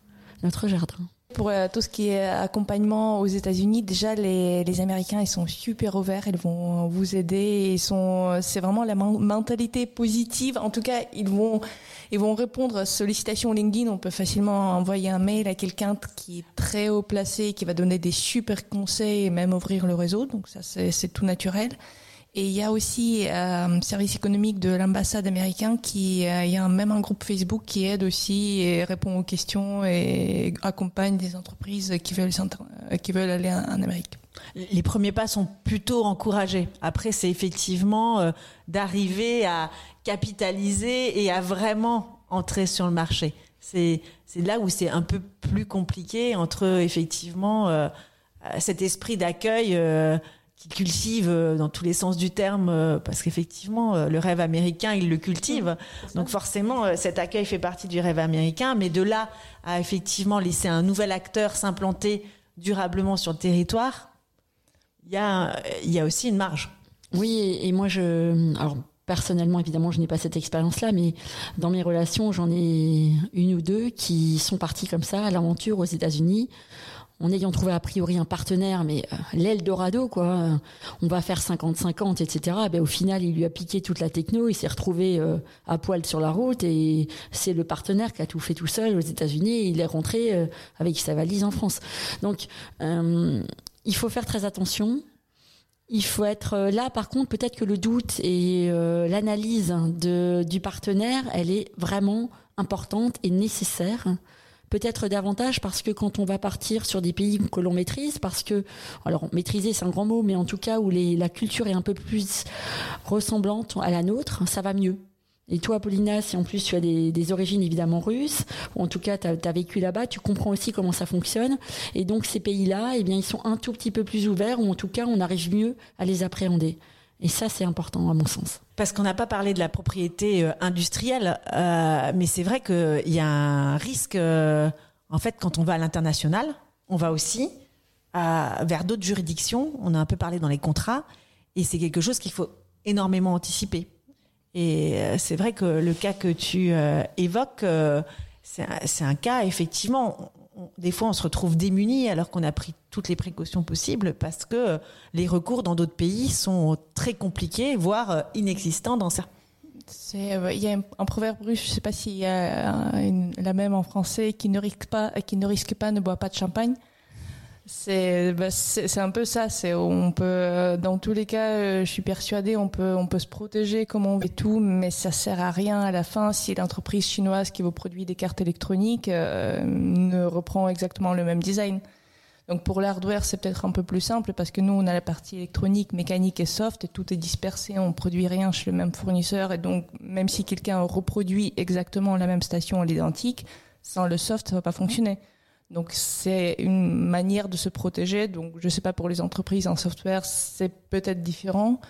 S3: notre jardin.
S4: Pour euh, tout ce qui est accompagnement aux États-Unis, déjà les, Américains ils sont super ouverts, ils vont vous aider, ils sont c'est vraiment la men- mentalité positive. En tout cas, ils vont ils vont répondre à sollicitation LinkedIn. On peut facilement envoyer un mail à quelqu'un qui est très haut placé, qui va donner des super conseils et même ouvrir le réseau. Donc ça c'est tout naturel. Et il y a aussi euh, service économique de l'ambassade américaine qui, euh, il y a un- même un groupe Facebook qui aide aussi et répond aux questions et accompagne des entreprises qui veulent, euh, qui veulent aller en, Amérique.
S2: Les premiers pas sont plutôt encouragés. Après, c'est effectivement euh, d'arriver à capitaliser et à vraiment entrer sur le marché. C'est là où c'est un peu plus compliqué entre effectivement euh, cet esprit d'accueil qui cultive euh, dans tous les sens du terme, euh, parce qu'effectivement, euh, le rêve américain, il le cultive. Donc forcément, cet accueil fait partie du rêve américain, mais de là à effectivement laisser un nouvel acteur s'implanter durablement sur le territoire, il y a, y a aussi une marge.
S3: Oui, et, moi, je. Alors, personnellement, évidemment, je n'ai pas cette expérience-là, mais dans mes relations, j'en ai une ou deux qui sont partis comme ça à l'aventure aux États-Unis en ayant trouvé a priori un partenaire, mais euh, l'Eldorado, quoi. On va faire 50-50, etc. Ben, au final, il lui a piqué toute la techno, il s'est retrouvé euh, à poil sur la route et c'est le partenaire qui a tout fait tout seul aux États-Unis et il est rentré euh, avec sa valise en France. Donc, euh, il faut faire très attention. Il faut être euh, là, par contre, peut-être que le doute et euh, l'analyse du partenaire, elle est vraiment importante et nécessaire. Peut-être davantage parce que quand on va partir sur des pays que l'on maîtrise, parce que, alors maîtriser c'est un grand mot, mais en tout cas où la culture est un peu plus ressemblante à la nôtre, ça va mieux. Et toi, Paulina, si en plus tu as des, des origines évidemment russes, ou en tout cas tu as, vécu là-bas, tu comprends aussi comment ça fonctionne. Et donc ces pays-là, eh bien, ils sont un tout petit peu plus ouverts, ou en tout cas on arrive mieux à les appréhender. Et ça, c'est important à mon sens.
S2: Parce qu'on n'a pas parlé de la propriété euh, industrielle, euh, mais c'est vrai qu'il y a un risque, euh, en fait, quand on va à l'international, on va aussi à- vers d'autres juridictions. On a un peu parlé dans les contrats, et c'est quelque chose qu'il faut énormément anticiper. Et euh, c'est vrai que le cas que tu euh, évoques, euh, c'est un cas, effectivement, des fois on se retrouve démuni alors qu'on a pris toutes les précautions possibles parce que euh, les recours dans d'autres pays sont très compliqués, voire euh, inexistants dans certains.
S4: Euh, il y a un, proverbe russe, je ne sais pas s'il y a la même en français, qui ne risque pas, qui ne risque pas ne boit pas de champagne. C'est, bah, un peu ça. C'est, on peut, euh, dans tous les cas, euh, je suis persuadée, on peut, on peut se protéger comme on veut tout, mais ça sert à rien à la fin si l'entreprise chinoise qui vous produit des cartes électroniques euh, ne reprend exactement le même design. Donc pour l'hardware, c'est peut-être un peu plus simple parce que nous, on a la partie électronique, mécanique et soft et tout est dispersé, on produit rien chez le même fournisseur et donc même si quelqu'un reproduit exactement la même station à l'identique, sans le soft, ça va pas fonctionner. Donc c'est une manière de se protéger. Donc je sais pas pour les entreprises en software, c'est peut-être différent.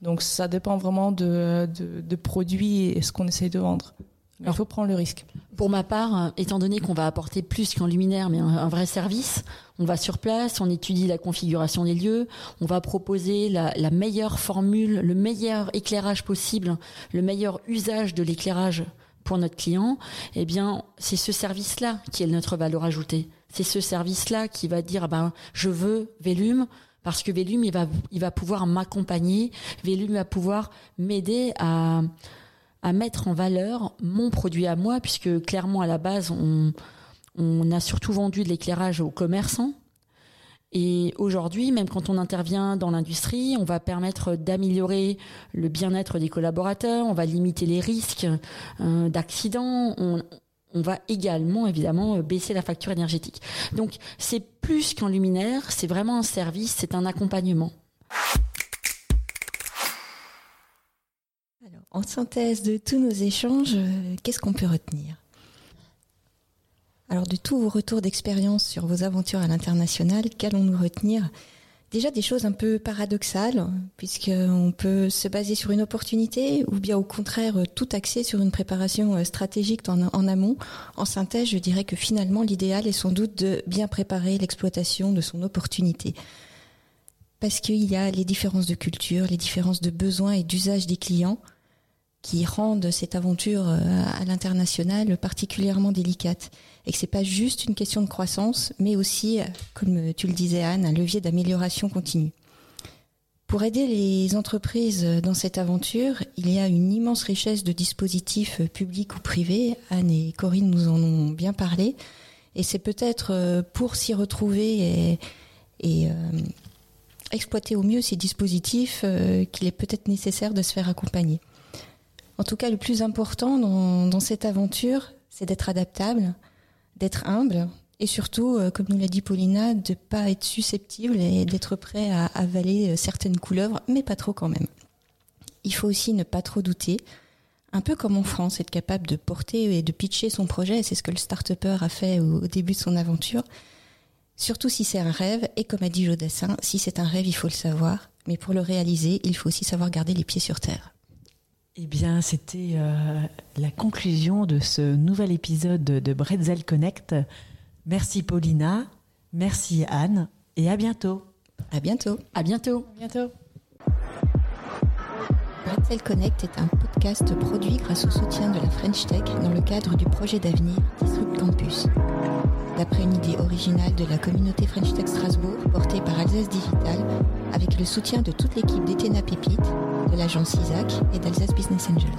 S4: Donc ça dépend vraiment de, de, de produits et ce qu'on essaye de vendre. Mais il faut prendre le risque.
S3: Pour ma part, étant donné qu'on va apporter plus qu'un luminaire, mais un, un vrai service, on va sur place, on étudie la configuration des lieux, on va proposer la, la meilleure formule, le meilleur éclairage possible, le meilleur usage de l'éclairage pour notre client. Eh bien, c'est ce service-là qui est notre valeur ajoutée. C'est ce service-là qui va dire, ah ben, je veux Vélum parce que Vélum, il va, il va pouvoir m'accompagner. Vélum va pouvoir m'aider à, à mettre en valeur mon produit à moi, puisque clairement à la base, on, on a surtout vendu de l'éclairage aux commerçants. Et aujourd'hui, même quand on intervient dans l'industrie, on va permettre d'améliorer le bien-être des collaborateurs, on va limiter les risques euh, d'accidents, on, on va également évidemment euh, baisser la facture énergétique. Donc c'est plus qu'un luminaire, c'est vraiment un service, c'est un accompagnement.
S1: Alors, en synthèse de tous nos échanges, euh, qu'est-ce qu'on peut retenir? Alors, de tous vos retours d'expérience sur vos aventures à l'international, qu'allons-nous retenir? Déjà des choses un peu paradoxales, puisqu'on peut se baser sur une opportunité, ou bien au contraire tout axer sur une préparation euh, stratégique en, en amont. En synthèse, je dirais que finalement l'idéal est sans doute de bien préparer l'exploitation de son opportunité. Parce qu'il y a les différences de culture, les différences de besoins et d'usage des clients qui rendent cette aventure euh, à l'international particulièrement délicate et que c'est pas juste une question de croissance, mais aussi, euh, comme tu le disais Anne, un levier d'amélioration continue. Pour aider les entreprises dans cette aventure, il y a une immense richesse de dispositifs euh, publics ou privés. Anne et Corinne nous en ont bien parlé. Et c'est peut-être euh, pour s'y retrouver et, euh, exploiter au mieux ces dispositifs euh, qu'il est peut-être nécessaire de se faire accompagner. En tout cas, le plus important dans cette aventure, c'est d'être adaptable, d'être humble et surtout, euh, comme nous l'a dit Paulina, de pas être susceptible et d'être prêt à avaler euh, certaines couleuvres, mais pas trop quand même. Il faut aussi ne pas trop douter, un peu comme en France, être capable de porter et de pitcher son projet, c'est ce que le start-upper a fait au début de son aventure. Surtout si c'est un rêve, et comme a dit Jodassin, si c'est un rêve, il faut le savoir, mais pour le réaliser, il faut aussi savoir garder les pieds sur terre.
S2: Eh bien, c'était euh, la conclusion de ce nouvel épisode de Bretzel Connect. Merci Paulina, merci Anne, et à bientôt.
S1: À bientôt.
S3: À bientôt.
S4: À bientôt.
S1: Bretzel Connect est un podcast produit grâce au soutien de la French Tech dans le cadre du projet d'avenir Disrupt Campus. D'après une idée originale de la communauté French Tech Strasbourg portée par Alsace Digital avec le soutien de toute l'équipe d'Etena Pépite, de l'agence ISAC et d'Alsace Business Angel.